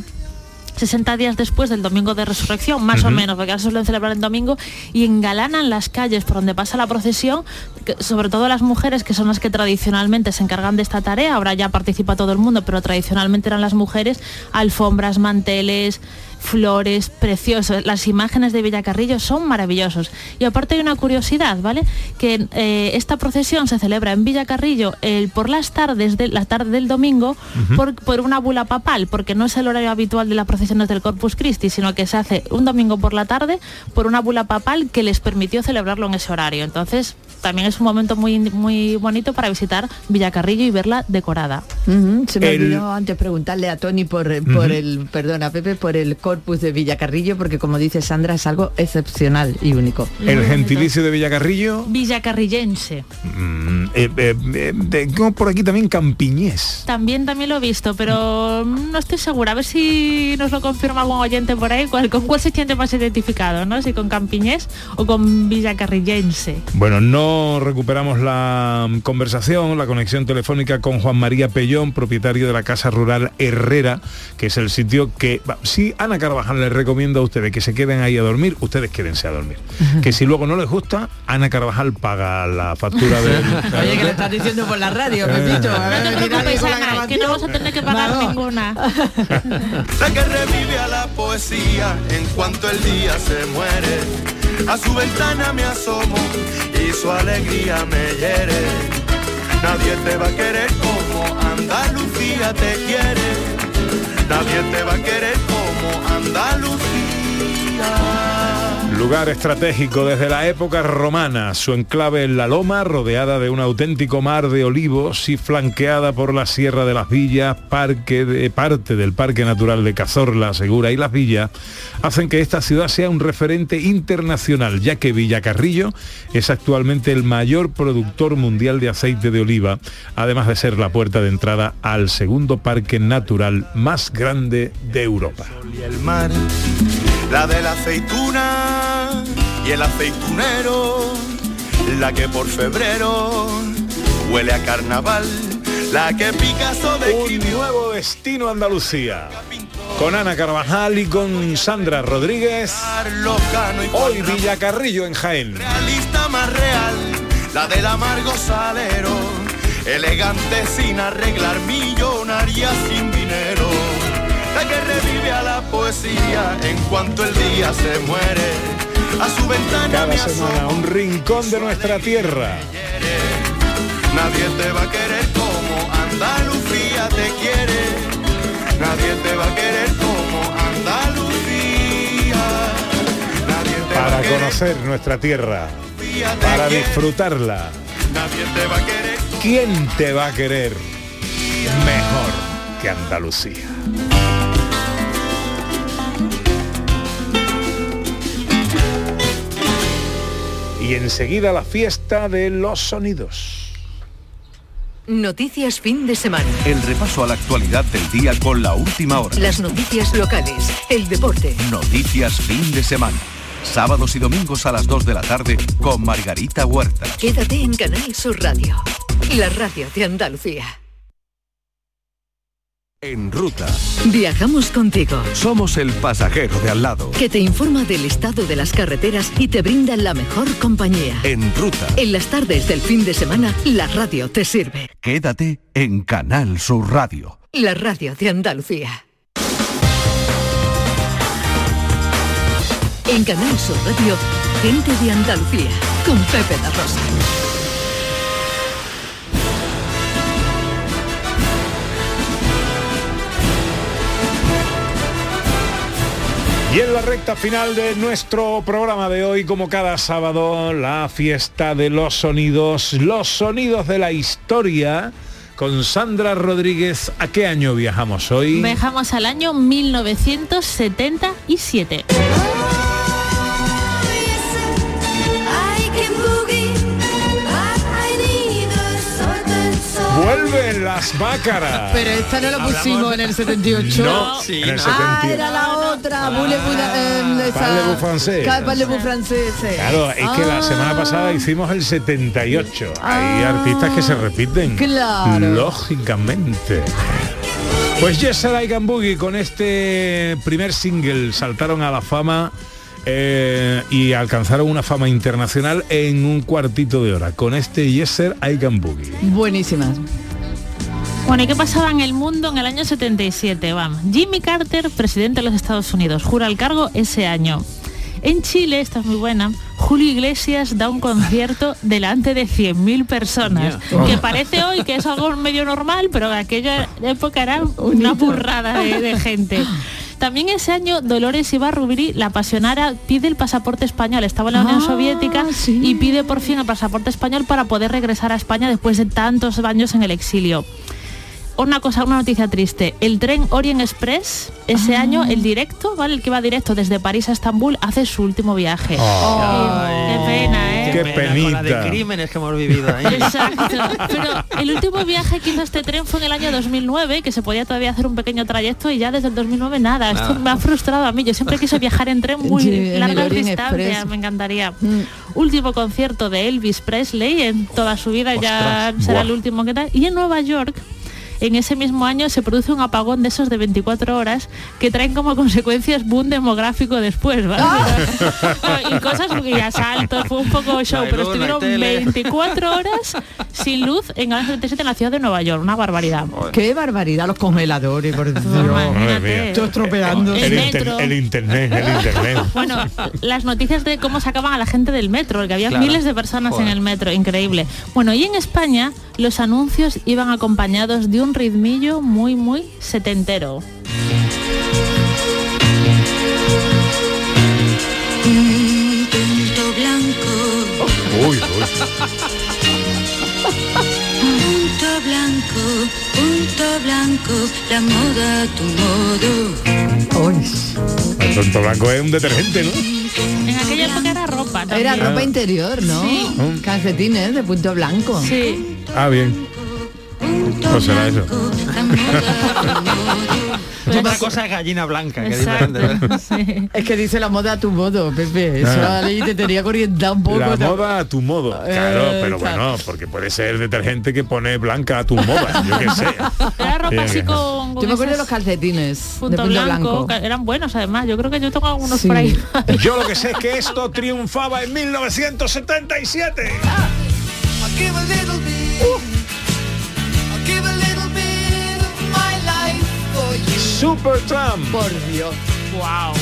60 días después del domingo de resurrección, más o menos, porque ahora se suelen celebrar el domingo, y engalanan las calles por donde pasa la procesión, sobre todo las mujeres, que son las que tradicionalmente se encargan de esta tarea, ahora ya participa todo el mundo, pero tradicionalmente eran las mujeres, alfombras, manteles, flores, preciosos. Las imágenes de Villacarrillo son maravillosos. Y aparte hay una curiosidad, ¿vale? Que eh, esta procesión se celebra en Villacarrillo por las tardes de la tarde del domingo por, por una bula papal, porque no es el horario habitual de las procesiones del Corpus Christi, sino que se hace un domingo por la tarde por una bula papal que les permitió celebrarlo en ese horario. Entonces, también es un momento muy, muy bonito para visitar Villacarrillo y verla decorada. Se me El- olvidó antes preguntarle a Tony por, por Ujú. el, perdona Pepe, por el corpus de Villacarrillo, porque como dice Sandra, es algo excepcional y único. El gentilicio de Villacarrillo, Villacarrillense. mm, eh, eh, eh, tengo por aquí también Campiñés. También, también lo he visto, pero no estoy segura. A ver si nos lo confirma algún oyente por ahí. ¿Cuál- ¿Con cuál se siente más identificado? ¿no? Si con Campiñés o con Villacarrillense. Bueno, no recuperamos la mm, conversación, la conexión telefónica con Juan María Pellón. Propietario de la Casa Rural Herrera, que es el sitio que, si Ana Carvajal les recomienda a ustedes que se queden ahí a dormir, ustedes quédense a dormir. Que si luego no les gusta, Ana Carvajal paga la factura del... Oye, que le estás diciendo por la radio, Pepito. No te preocupes, la Ana, que no vas a tener que pagar ninguna. La que revive a la poesía en cuanto el día se muere. A su ventana me asomo y su alegría me hiere. Nadie te va a querer como Andalucía te quiere. Nadie te va a querer como Andalucía. Lugar estratégico desde la época romana, su enclave en la Loma, rodeada de un auténtico mar de olivos y flanqueada por la Sierra de las Villas, parque de, parte del Parque Natural de Cazorla, Segura y Las Villas, hacen que esta ciudad sea un referente internacional, ya que Villacarrillo es actualmente el mayor productor mundial de aceite de oliva, además de ser la puerta de entrada al segundo parque natural más grande de Europa. La de la aceituna y el aceitunero, la que por febrero huele a carnaval, la que Picasso Un nuevo destino Andalucía. Con Ana Carvajal y con Sandra Rodríguez. Hoy Villacarrillo en Jaén. realista más real, la del amargo salero, elegante sin arreglar, millonaria sin dinero, la que revive a la poesía en cuanto el día se muere, a su ventana Cada semana un rincón de nuestra tierra. nadie te va a querer como Andalucía te quiere, nadie te va a querer como Andalucía, nadie te va Para a conocer nuestra tierra. Para disfrutarla. Nadie te va a querer ¿Quién te va a querer mejor que Andalucía? Y enseguida la fiesta de los sonidos. Noticias fin de semana. El repaso a la actualidad del día con la última hora. Las noticias locales, el deporte. Noticias fin de semana. Sábados y domingos a las 2 de la tarde con Margarita Huerta. Quédate en Canal Sur Radio, la radio de Andalucía. En ruta. Viajamos contigo. Somos el pasajero de al lado. Que te informa del estado de las carreteras y te brinda la mejor compañía. En ruta. En las tardes del fin de semana, la radio te sirve. Quédate en Canal Sur Radio. La radio de Andalucía. En Canal Sur Radio, gente de Andalucía, con Pepe da Rosa. Y en la recta final de nuestro programa de hoy, como cada sábado, la fiesta de los sonidos, los sonidos de la historia, con Sandra Rodríguez. ¿A qué año viajamos hoy? Viajamos al año 1977. Vuelven las mácaras. Pero esta no la pusimos en el 78. No, en el Ah, 78. era la otra. Voulez-vous, eh, Parlez-vous français. Ca- Parlez-vous français, sí. Claro, es que la Ah. semana pasada hicimos el 78. Hay artistas que se repiten. Claro. Lógicamente. Pues Yes I Can Boogie con este primer single saltaron a la fama eh, y alcanzaron una fama internacional en un cuartito de hora con este Yes Sir, I Can Boogie. Buenísimas. Bueno, ¿y qué pasaba en el mundo en el año 77? Vamos. Jimmy Carter, presidente de los Estados Unidos, jura el cargo ese año. En Chile, esta es muy buena, Julio Iglesias da un concierto delante de 100.000 personas, que parece hoy que es algo medio normal, pero en aquella época era una burrada de, de gente. También ese año Dolores Ibarrubiri, la apasionara, pide el pasaporte español. Estaba en la Unión Ah, Soviética y pide por fin el pasaporte español para poder regresar a España después de tantos años en el exilio. Una cosa, una noticia triste. El tren Orient Express, ese año, el directo, ¿vale? El que va directo desde París a Estambul, hace su último viaje. qué pena, ¿eh? Qué pena con la de penita. crímenes que hemos vivido ahí. Exacto. Pero el último viaje que hizo este tren fue en el año 2009, que se podía todavía hacer un pequeño trayecto y ya desde el 2009 nada. Esto me ha frustrado a mí. Yo siempre quise viajar en tren muy Sí, largas distancias. Express. Me encantaría. Último concierto de Elvis Presley en toda su vida, ya será Buah. el último que tal. Y en Nueva York en ese mismo año se produce un apagón de esos de 24 horas que traen como consecuencias boom demográfico después, ¿vale? y cosas y asaltos, fue un poco show, pero luz, estuvieron tele. 24 horas sin luz en el año 77 en la ciudad de Nueva York, una barbaridad. Qué barbaridad los congeladores, por Dios. Mía. Todo estropeando. El El, inter- metro. el internet, el internet. Bueno, las noticias de cómo sacaban a la gente del metro, porque había Claro. miles de personas Joder. en el metro, increíble. Bueno, y en España los anuncios iban acompañados de un ritmillo muy, muy setentero. Un punto blanco, Uy, uy. punto blanco, punto blanco, la moda a tu modo. El tonto blanco es un detergente, ¿no? En aquella época era ropa también. Era ropa interior, ¿no? Calcetines de punto blanco. Sí. Ah, bien. Pues será eso. Otra cosa es gallina blanca, que es diferente. ¿verdad? Es que dice la moda a tu modo, Pepe. Eso Ah. ahí te tenía que orientar un poco. La ¿no? moda a tu modo. Claro, Eh, pero claro. bueno, porque puede ser detergente que pone blanca a tu moda. Yo qué sé. Era ropa Bien, así con, con Yo me acuerdo de los calcetines punto de punto blanco, blanco. eran buenos además. Yo creo que yo tengo algunos Sí. por ahí. Yo lo que sé es que esto triunfaba en 1977. I'll for you. Super Trump. Por Dios. Wow.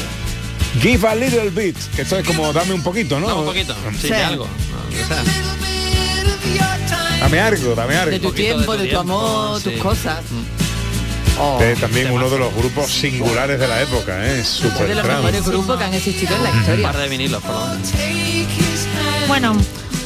Give a little bit. Que esto es como dame un poquito, ¿no? No, un poquito. Sí, Sí. de algo. no, o sea, Dame algo, dame algo. De tu poquito de tiempo, tu de tu tiempo, amor, sí. tus cosas. Mm. Oh, Eh, también uno de los grupos singulares de la época, ¿eh? es Super de los mejores grupos que han existido en la un historia. par de vinilos, por lo menos. Bueno,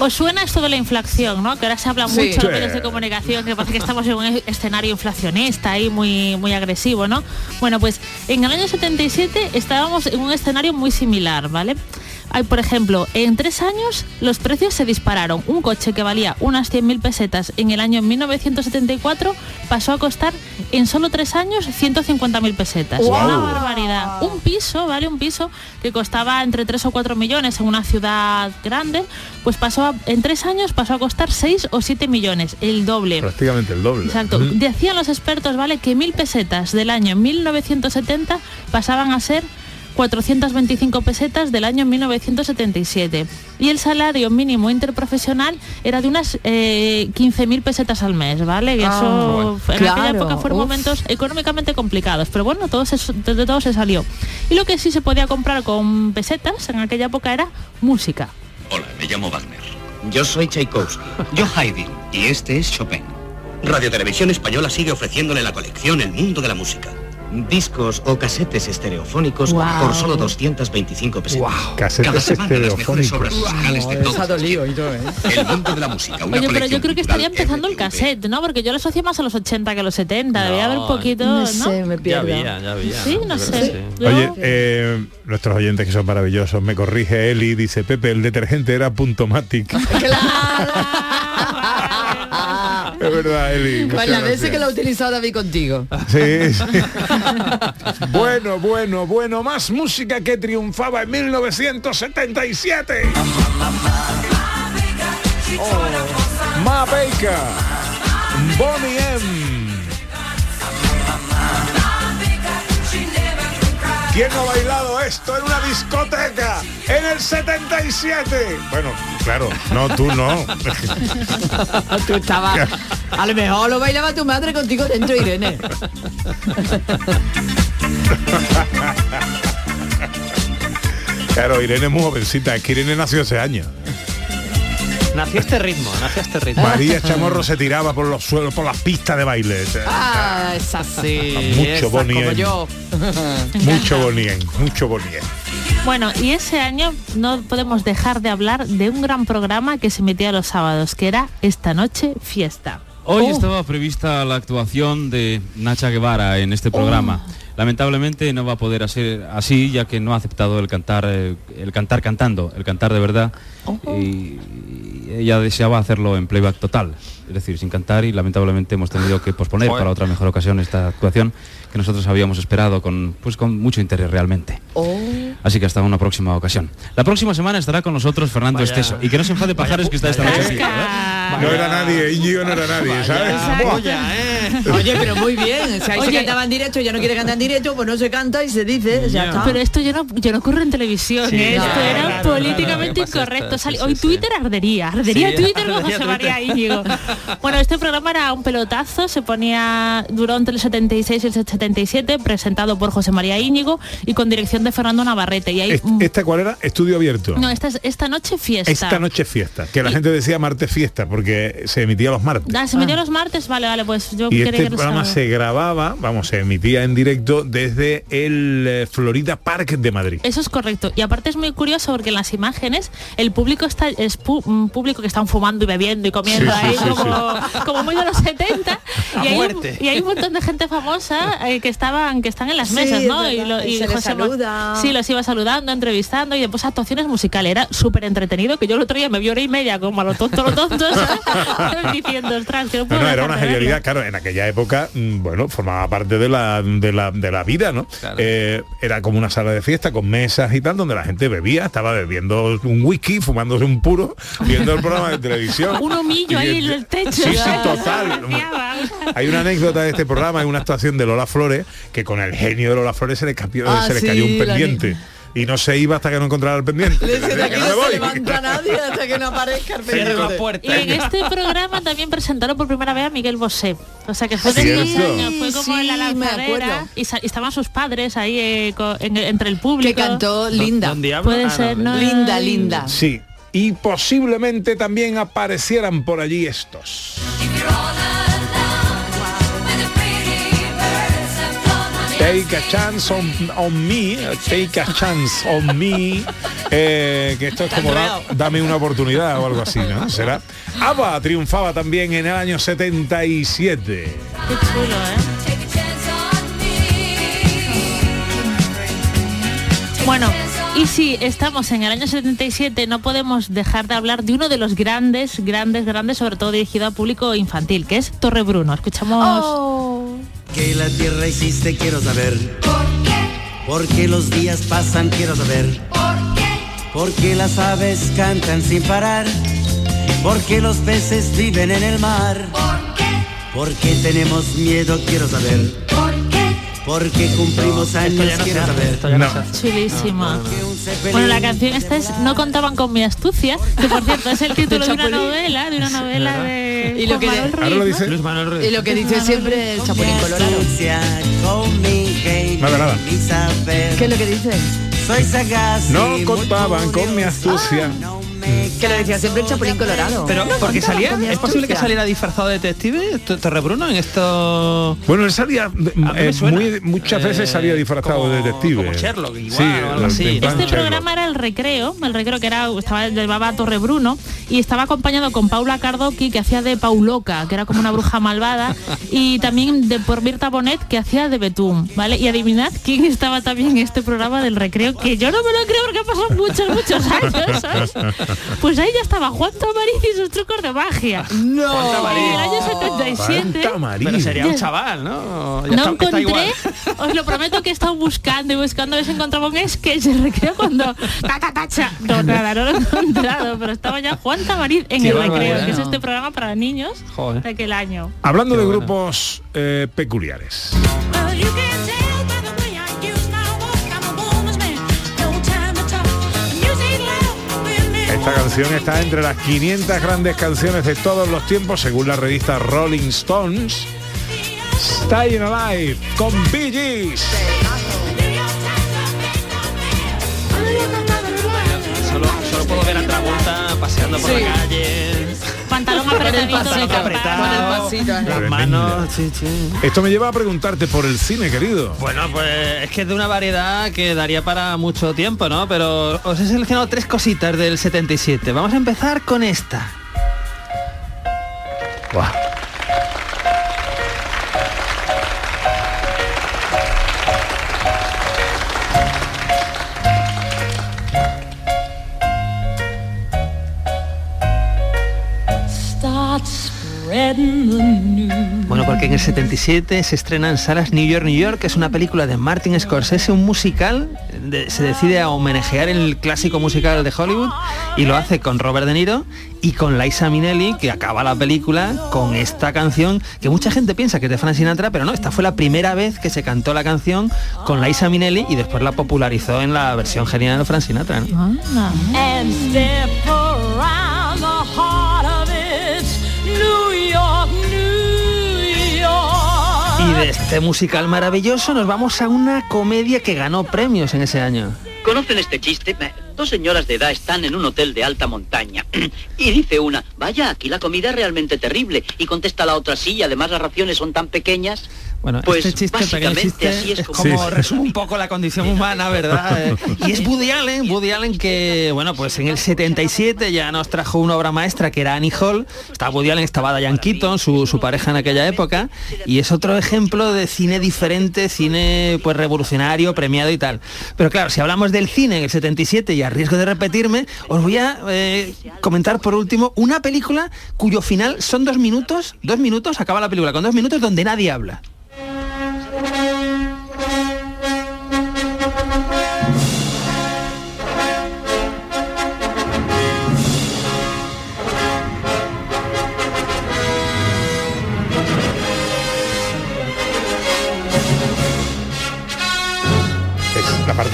os suena esto de la inflación, ¿no? Que ahora se habla Sí. mucho en Sí. los medios de comunicación, que parece que estamos en un escenario inflacionista ahí muy, muy agresivo, ¿no? Bueno, pues en el año 77 estábamos en un escenario muy similar, ¿vale? Hay, por ejemplo, en tres años los precios se dispararon. Un coche que valía unas 100.000 pesetas en el año 1974 pasó a costar en solo tres años 150.000 pesetas. Una barbaridad. Un piso, ¿vale? Un piso que costaba entre 3 o 4 millones en una ciudad grande, pues pasó a- en tres años pasó a costar 6 o 7 millones, el doble. Prácticamente el doble. Exacto. Mm. Decían los expertos, ¿vale? Que mil pesetas del año 1970 pasaban a ser 425 pesetas del año 1977. Y el salario mínimo interprofesional era de unas eh, 15.000 pesetas al mes, ¿vale? Ah, eso bueno. en aquella Claro, época fueron uf. momentos económicamente complicados. Pero bueno, todo se, de todo se salió. Y lo que sí se podía comprar con pesetas en aquella época era música. Hola, me llamo Wagner. Yo soy Tchaikovsky. Yo Haydn. Y este es Chopin. Radio Televisión Española sigue ofreciéndole la colección El Mundo de la Música. Discos o casetes estereofónicos por solo 225 pesetas. Casetes Cada semana las mejores obras musicales de Eso ha todos los dolido y todo, ¿eh? El Mundo de la Música. Una Oye, pero yo creo que estaría empezando el cassette, ¿no? Porque yo lo asocio más a los 80 que a los 70. Debía haber un poquito, No ¿no? sé, me Ya pierdo. había, ya había. Sí, no Yo sé. sí. Yo- Oye, eh, nuestros oyentes que son maravillosos, me corrige Eli, dice Pepe, el detergente era Puntomatic. es verdad, Eli. Con la veces que lo ha utilizado David contigo. Sí, sí. bueno, bueno, bueno, más música que triunfaba en 1977. Ma Baker, Bonnie M. ¿Quién no ha bailado esto en una discoteca en el 77? Bueno, claro, no, tú no. Tú estabas... A lo mejor lo bailaba tu madre contigo dentro, Irene. Claro, Irene es muy jovencita, es que Irene nació ese año. Nació este ritmo, nació este ritmo. María Chamorro se tiraba por los suelos, por las pistas de baile. Ah, es así. Mucho Bonnie como M. yo. mucho bonien, mucho bonien. Bueno, y ese año no podemos dejar de hablar de un gran programa que se emitía los sábados, que era Esta Noche Fiesta. Hoy Oh. estaba prevista la actuación de Nacha Guevara en este programa. Lamentablemente no va a poder ser así, ya que no ha aceptado el cantar, eh, el cantar cantando, el cantar de verdad. Y ella deseaba hacerlo en playback total. Es decir, sin cantar y lamentablemente hemos tenido que posponer Joder. para otra mejor ocasión esta actuación que nosotros habíamos esperado con, pues, con mucho interés realmente. Así que hasta una próxima ocasión. La próxima semana estará con nosotros Fernando Vaya- Esteso. Y que no se enfade Pajares que está esta noche aquí. No era nadie, Íñigo no era nadie, ¿sabes? Buah. Oye, pero muy bien. Ahí se Oye. cantaba en directo, ya no quiere cantar en directo, pues no se canta y se dice, ya está. Pero esto ya no, ya no ocurre en televisión, Sí, ¿eh? esto era claro, políticamente claro, ¿qué pasa incorrecto. esto? Sali- Sí, Hoy sí, Twitter ardería, ardería Sí, Twitter con ardería José María. Íñigo. Bueno, este programa era un pelotazo, se ponía, duró entre el 76 y el 77, presentado por José María Íñigo y con dirección de Fernando Navarrete. Y ahí, Est- ¿Esta cuál era? Estudio abierto. no, esta, es- esta noche fiesta. Esta noche es fiesta, que la gente decía martes fiesta porque se emitía los martes. Ah, se metió los martes, vale, vale, pues yo Y quería este que programa se grababa, vamos, se emitía en directo desde el eh, Florida Park de Madrid. Eso es correcto. Y aparte es muy curioso porque en las imágenes el público está es pu- un público que están fumando y bebiendo y comiendo Sí, sí, ahí sí, como, como muy de los 70 A y hay, un, y hay un montón de gente famosa eh, que estaban que están en las Sí, mesas, es ¿no? y se les Ma- saluda. Sí, los iba saludando, entrevistando y después actuaciones musicales. Era súper entretenido que yo el otro día me vi hora y media como a lo tonto, lo tonto, diciendo, ostras, que no No, puedo no, era una de verlo". genialidad, claro, en aquella época, mm, bueno, formaba parte de la, de la, de la vida, ¿no? Eh, era como una sala de fiesta con mesas y tal, donde la gente bebía, estaba bebiendo un whisky, fumándose un puro, viendo el programa de televisión. Un humillo ahí el techo. Sí, sí, total. Hay una anécdota de este programa, hay una actuación de Lola Flores, que con el genio de Lola Flores se le, cambió, Ah, se le sí, cayó un pendiente. Y no se iba hasta que no encontrara el pendiente. Le dice, de Decía, aquí "Que no me se voy". levanta nadie hasta que no aparezca el Cierra la pendiente. puerta. Y en este programa también presentaron por primera vez a Miguel Bosé. O sea que fue de años, fue como en la lanzadera y, estaban sus padres ahí eh, en- entre el público. Que cantó Linda. Puede Ah, ser, no, ¿no? Linda, linda. Sí. Y posiblemente también aparecieran por allí estos. Take a chance on, on me, take a chance on me, eh, que esto es como da- dame una oportunidad o algo así, ¿no? Será. ABBA triunfaba también en el año 77. Qué chulo, ¿eh? Bueno, y si estamos en el año 77, no podemos dejar de hablar de uno de los grandes, grandes, grandes, sobre todo dirigido a público infantil, que es Torre Bruno. Escuchamos... que la tierra hiciste quiero saber. ¿Por qué? Porque los días pasan quiero saber. ¿Por qué? Porque las aves cantan sin parar. Porque los peces viven en el mar. ¿Por qué? Porque tenemos miedo quiero saber. ¿Por qué? Porque cumplimos años ya no saber. esto ya no. Chulísima. Bueno, la canción esta es No contaban con mi astucia, que por cierto es el título de una novela, de una novela de Y lo que- Manuel lo Ruiz, dice. Luis Manuel Ruiz. Y lo que dice siempre el Chapulín Colorado. Nada, nada. ¿Qué es lo que dice? Soy sagaz. No contaban con mi astucia. Que lo decía siempre el Chapulín Colorado. Pero No porque salía, es posible que saliera disfrazado de detective T- Torre Bruno en esto. Bueno, él salía eh, muy- muchas veces Eh, salía disfrazado como- de detective. como Sherlock, igual, sí, o algo el- así, en ¿no? plan Este Sherlock. programa era el recreo, el recreo que era estaba llevaba a Torre Bruno y estaba acompañado con Paula Cardoqui que hacía de Pauloca, que era como una bruja malvada, y también de por Mirta Bonet que hacía de Betún, ¿vale? Y adivinad quién estaba también en este programa del recreo, que yo no me lo creo porque han pasado muchos, muchos años, ¿sabes? Pues ahí ya estaba Juan Tamariz y sus trucos de magia. No. En el año 77 Fanta Marín. Pero sería un chaval, ¿no? Ya no está- está encontré, igual. os lo prometo que he estado buscando y buscando a ver si encontraba un sketch de recreo cuando ta, ta, ta, cha. no nada, no lo he encontrado, pero estaba ya Juan Tamariz en Qué el recreo, que es este programa para niños Joder. de aquel año. Hablando Qué de bueno. grupos eh, peculiares. Esta canción está entre las 500 grandes canciones de todos los tiempos, según la revista Rolling Stones. Staying Alive con Bee Gees. Solo, solo puedo ver a Travolta paseando por Sí. la calle. Las manos, sí, sí. Esto me lleva a preguntarte por el cine, querido. Bueno, pues es que es de una variedad que daría para mucho tiempo, ¿no? Pero os he seleccionado tres cositas del 77. Vamos a empezar con esta. 77 se estrena en salas New York, New York, que es una película de Martin Scorsese, un musical, se decide a homenajear el clásico musical de Hollywood y lo hace con Robert De Niro y con Liza Minnelli, que acaba la película con esta canción, que mucha gente piensa que es de Frank Sinatra, pero no, esta fue la primera vez que se cantó la canción con Liza Minnelli y después la popularizó en la versión genial de Frank Sinatra. Ah. De este musical maravilloso nos vamos a una comedia que ganó premios en ese año. ¿Conocen este chiste? Dos señoras de edad están en un hotel de alta montaña. y dice una, vaya, aquí la comida es realmente terrible. Y contesta la otra, sí, y además las raciones son tan pequeñas. Bueno, Pues este chiste, básicamente chiste, así es es como- resume un poco la condición humana, ¿verdad? Y es Woody Allen, Woody Allen que, bueno, pues en el 77 ya nos trajo una obra maestra que era Annie Hall. Estaba Woody Allen, estaba Diane Keaton, su, su pareja en aquella época. Y es otro ejemplo de cine diferente, cine pues revolucionario, premiado y tal. Pero claro, si hablamos del cine en el 77 y a riesgo de repetirme, os voy a eh, comentar por último una película cuyo final son dos minutos, dos minutos, acaba la película con dos minutos donde nadie habla.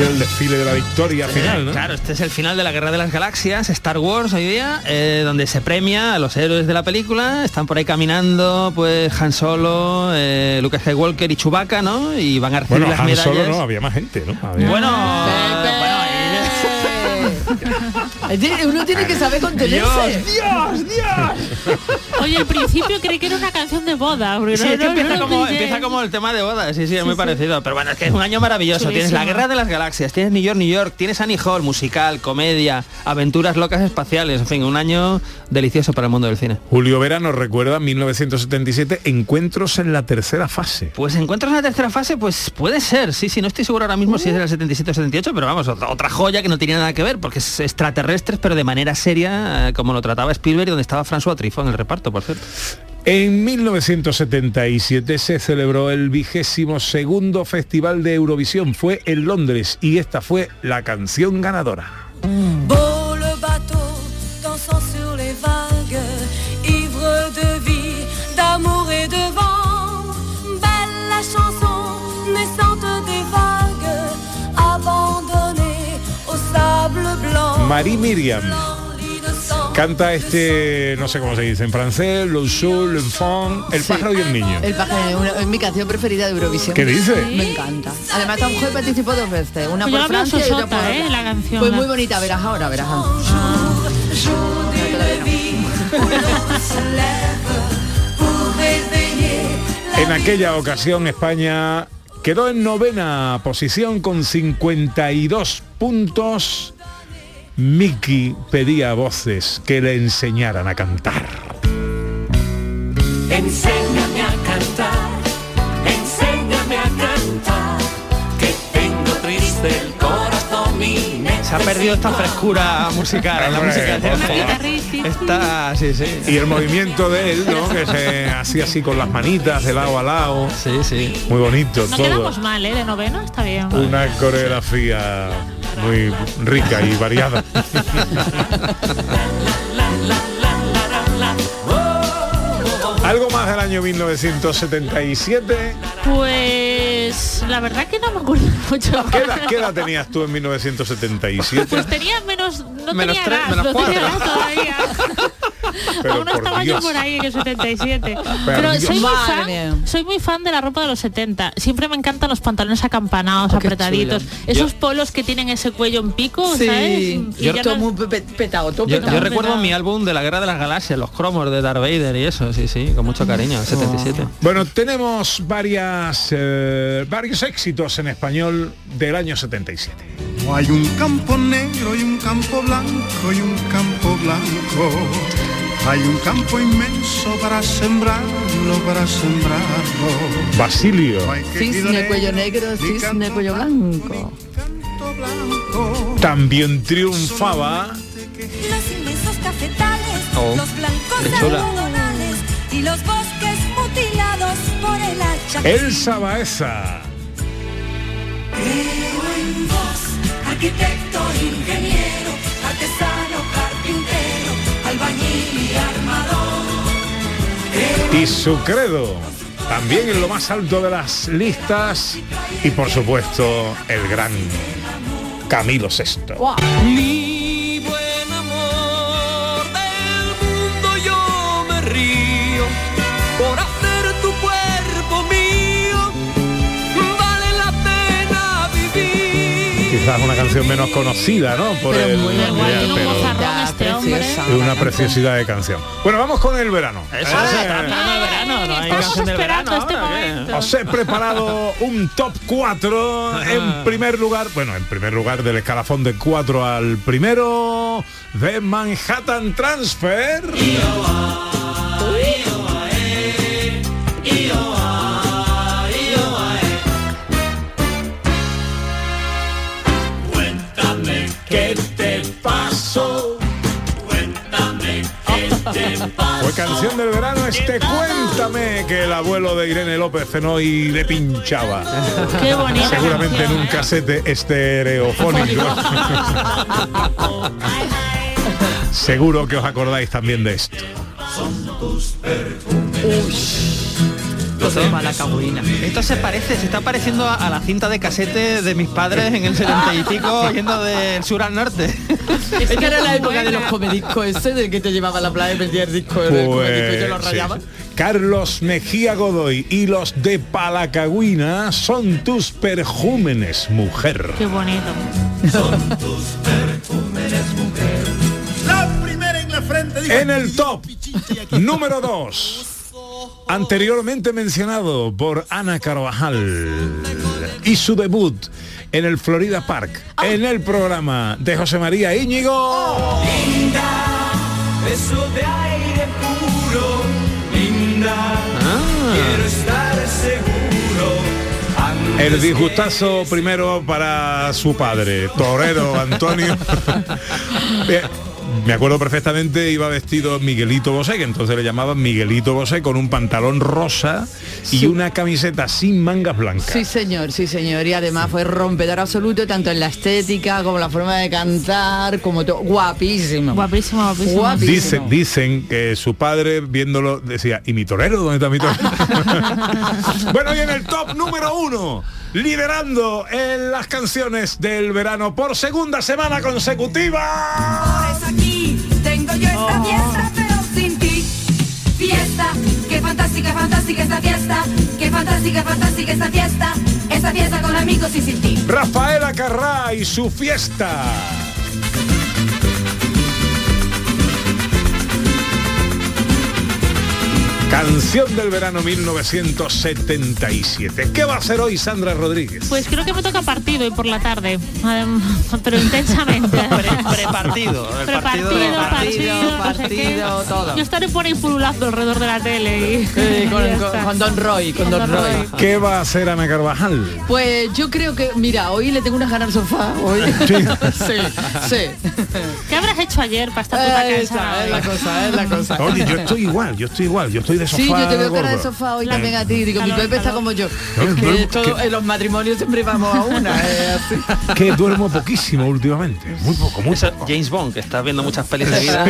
Del desfile de la victoria final, ¿no? Claro, este es el final de la Guerra de las Galaxias, Star Wars hoy día, eh, donde se premia a los héroes de la película. Están por ahí caminando, pues Han Solo, eh, Lucas Skywalker y Chewbacca, ¿no? Y van a recibir Bueno, las Han medallas. Solo no, había más gente, ¿no? Había- Bueno, Uno tiene que saber contenerse. Dios, Dios. Oye, al principio creí que era una canción de boda. Sí, no- es que no- empieza, no como, pillé. empieza como el tema de boda, sí, sí, es Sí, muy sí. parecido. Pero bueno, es que es un año maravilloso. Tienes la. Guerra de las Galaxias, tienes New York, New York, tienes Annie Hall, musical, comedia, aventuras locas espaciales, en fin, un año delicioso para el mundo del cine. Julio Vera nos recuerda 1977, encuentros en la tercera fase. Pues encuentros en la tercera fase, pues puede ser, sí, sí, no estoy seguro ahora mismo si es del 77 o 78, pero vamos, otra, joya que no tenía nada que ver, porque es extraterrestres, pero de manera seria, eh, como lo trataba Spielberg, y donde estaba François Truffaut en el reparto, por cierto. En 1977 se celebró el vigésimo segundo Festival de Eurovisión. Fue en Londres y esta fue la canción ganadora. Marie Miriam canta este, no sé cómo se dice, en francés, Le Soul, L'Enfant, El pájaro y el niño. El pájaro, es mi canción preferida de Eurovisión. ¿Qué dice? Me encanta. Además, esta mujer participó dos veces, una Pues por Francia y otra por ¿eh? la canción. Pues muy bonita, verás ahora, verás ahora. En aquella ocasión España quedó en novena posición con 52 puntos. Miki pedía a voces que le enseñaran a cantar. Enséñame a cantar, enséñame a cantar, que tengo triste el corazón y Se ha perdido esta frescura musical en la música de. Está, sí, sí. Y el movimiento de él, ¿no? Que se hacía así con las manitas de lado a lado. Sí, sí. Muy bonito No todo. quedamos mal, ¿eh? De noveno, está bien. Una coreografía muy rica y variada. Algo más del año 1977. Pues la verdad que no me acuerdo mucho. ¿Qué edad, qué edad tenías tú en 1977? Pues tenía menos, no Menos tenía tres, edad, menos no tenía cuatro. edad todavía. Aún no estaba yo por ahí en el 77. Pero soy muy, fan, soy muy fan de la ropa de los 70. Siempre me encantan los pantalones acampanados, Oh, apretaditos. Esos polos que tienen ese cuello en pico, ¿sabes? Sí, Y yo ya todo no- muy pe- petado, todo Yo, petado. yo recuerdo mi álbum de la Guerra de las Galaxias, los cromos de Darth Vader y eso, sí, sí, con mucho cariño, el 77. Bueno, tenemos varias, eh, varios éxitos en español del año 77. Hay un campo negro y un campo blanco y un campo blanco. Hay un campo inmenso para sembrarlo, para sembrarlo. Basilio. Cisne cuello negro, cisne cuello blanco. También triunfaba Los inmensos cafetales, Oh, los blancos y los bosques mutilados Elsa Baeza. Creo en vos, arquitecto, ingeniero, artesano, carpintero, albañil y armador. y su credo. También en lo más alto de las listas y por supuesto el gran Camilo VI. Quizás una canción menos conocida, ¿no? Por Pero el- un pero este es una preciosidad de canción. Bueno, vamos con el verano. Eso, Eh, este. Os he preparado un top 4 en primer lugar, bueno, en primer lugar del escalafón de 4 al primero de Manhattan Transfer. Canción del verano este Cuéntame que el abuelo de Irene López cenó y le pinchaba. Qué bonita Seguramente en canción, un ¿eh? casete estereofónico. Seguro que os acordáis también de esto. Esto se- Esto se parece, se está pareciendo a, a la cinta de casete de mis padres en el 70 y pico yendo del sur al norte. Es que era la época de los comediscos ese, de que te llevaba a la playa y metía el disco en el comedisco y te lo Pues, sí. rayaba. Carlos Mejía Godoy y los de Palacagüina son tus perjúmenes, mujer. Qué bonito. La primera en la frente dijo, En el top número 2. Anteriormente mencionado por Ana Carvajal y su debut en el Florida Park, en el programa de José María Íñigo. Linda, beso de aire puro, linda, quiero estar seguro. El disgustazo primero para su padre, torero Antonio. Me acuerdo perfectamente, iba vestido Miguelito Bosé, que entonces le llamaban Miguelito Bosé, con un pantalón rosa y una camiseta sin mangas blancas. Sí, señor, sí, señor. Y además fue rompedor absoluto, tanto en la estética como la forma de cantar, como todo. Guapísimo. Guapísimo, guapísimo. Guapísimo. Dicen, dicen que su padre viéndolo decía, ¿y mi torero? ¿Dónde está mi torero? bueno, y en el top número uno, liderando en las canciones del verano por segunda semana consecutiva. Por eso aquí tengo yo esta fiesta, pero sin ti. Fiesta, qué fantástica, fantástica esta fiesta. Qué fantástica, fantástica esta fiesta. Esta fiesta con amigos y sin ti. Rafaela Carrá y su fiesta. Canción del verano 1977. ¿Qué va a hacer hoy Sandra Rodríguez? Pues creo que me toca partido y por la tarde, pero intensamente. Prepartido, el partido de- partido, partido, todo. Yo estaré por ahí pululando alrededor de la tele. Y, Sí, con, Don Roy, con Don Roy. ¿Qué va a hacer Ana Carvajal? Pues yo creo que, mira, hoy le tengo unas ganas al sofá. Hoy. Sí. sí, sí. ¿Qué habrás hecho ayer para Eh, cansada esa es la cosa, es la cosa. Oye, yo estoy igual, yo estoy igual, yo estoy de sofá. Sí, yo te veo cara de sofá hoy también a ti. Digo, mi Pepe está como yo. Claro, Que duermo- todo- que- en los matrimonios siempre vamos a una. eh, así. Que duermo poquísimo últimamente. Muy poco, muy poco. James Bond, que está viendo muchas pelis de vida.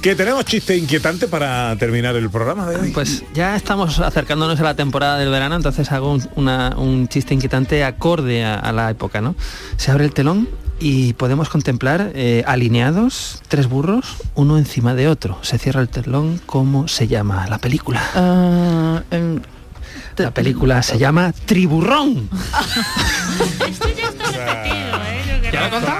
Que tenemos chiste inquietante para terminar el programa de hoy. Pues ya estamos acercándonos a la temporada del verano, entonces hago un, una- un chiste inquietante acorde a, a la época, ¿no? Se abre el telón y podemos contemplar eh, alineados tres burros, uno encima de otro. Se cierra el telón, ¿cómo se llama la película? Ah, La película se llama Triburrón. Esto ya está repetido, ¿eh? Yo creo. ¿Ya lo he contado?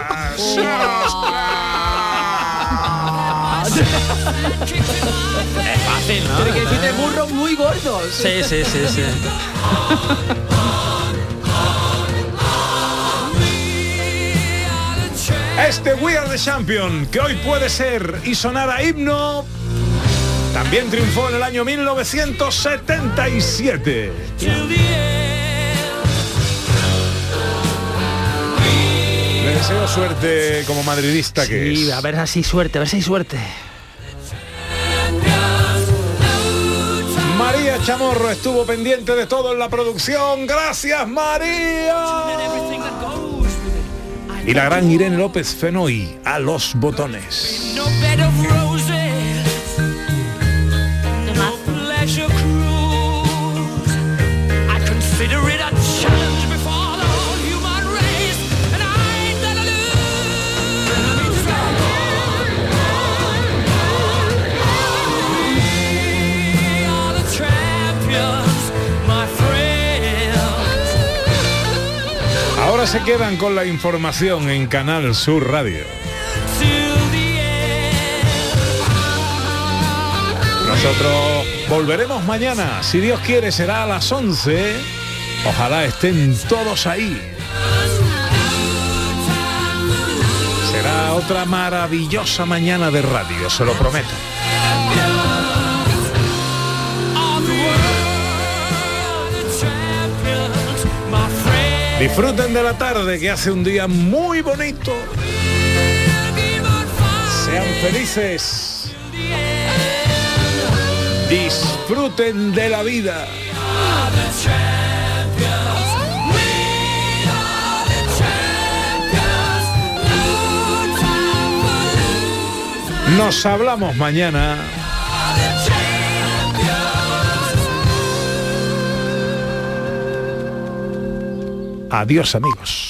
Es fácil, ¿no? Burros muy gordos. Sí, sí, sí, sí. Este We Are the Champion, que hoy puede ser y sonar a himno, también triunfó en el año 1977. Le deseo suerte como madridista que Sí, es. a ver si hay suerte, a ver si hay suerte. María María Chamorro estuvo pendiente de todo en la producción. Gracias María. Y la gran Irene López Fenoy a los botones. Se quedan con la información en Canal Sur Radio. Nosotros volveremos mañana, si Dios quiere será a las 11. Ojalá estén todos ahí. Será otra maravillosa mañana de radio, se lo prometo. Disfruten de la tarde que hace un día muy bonito. Sean felices. Disfruten de la vida. Nos hablamos mañana. Adiós amigos.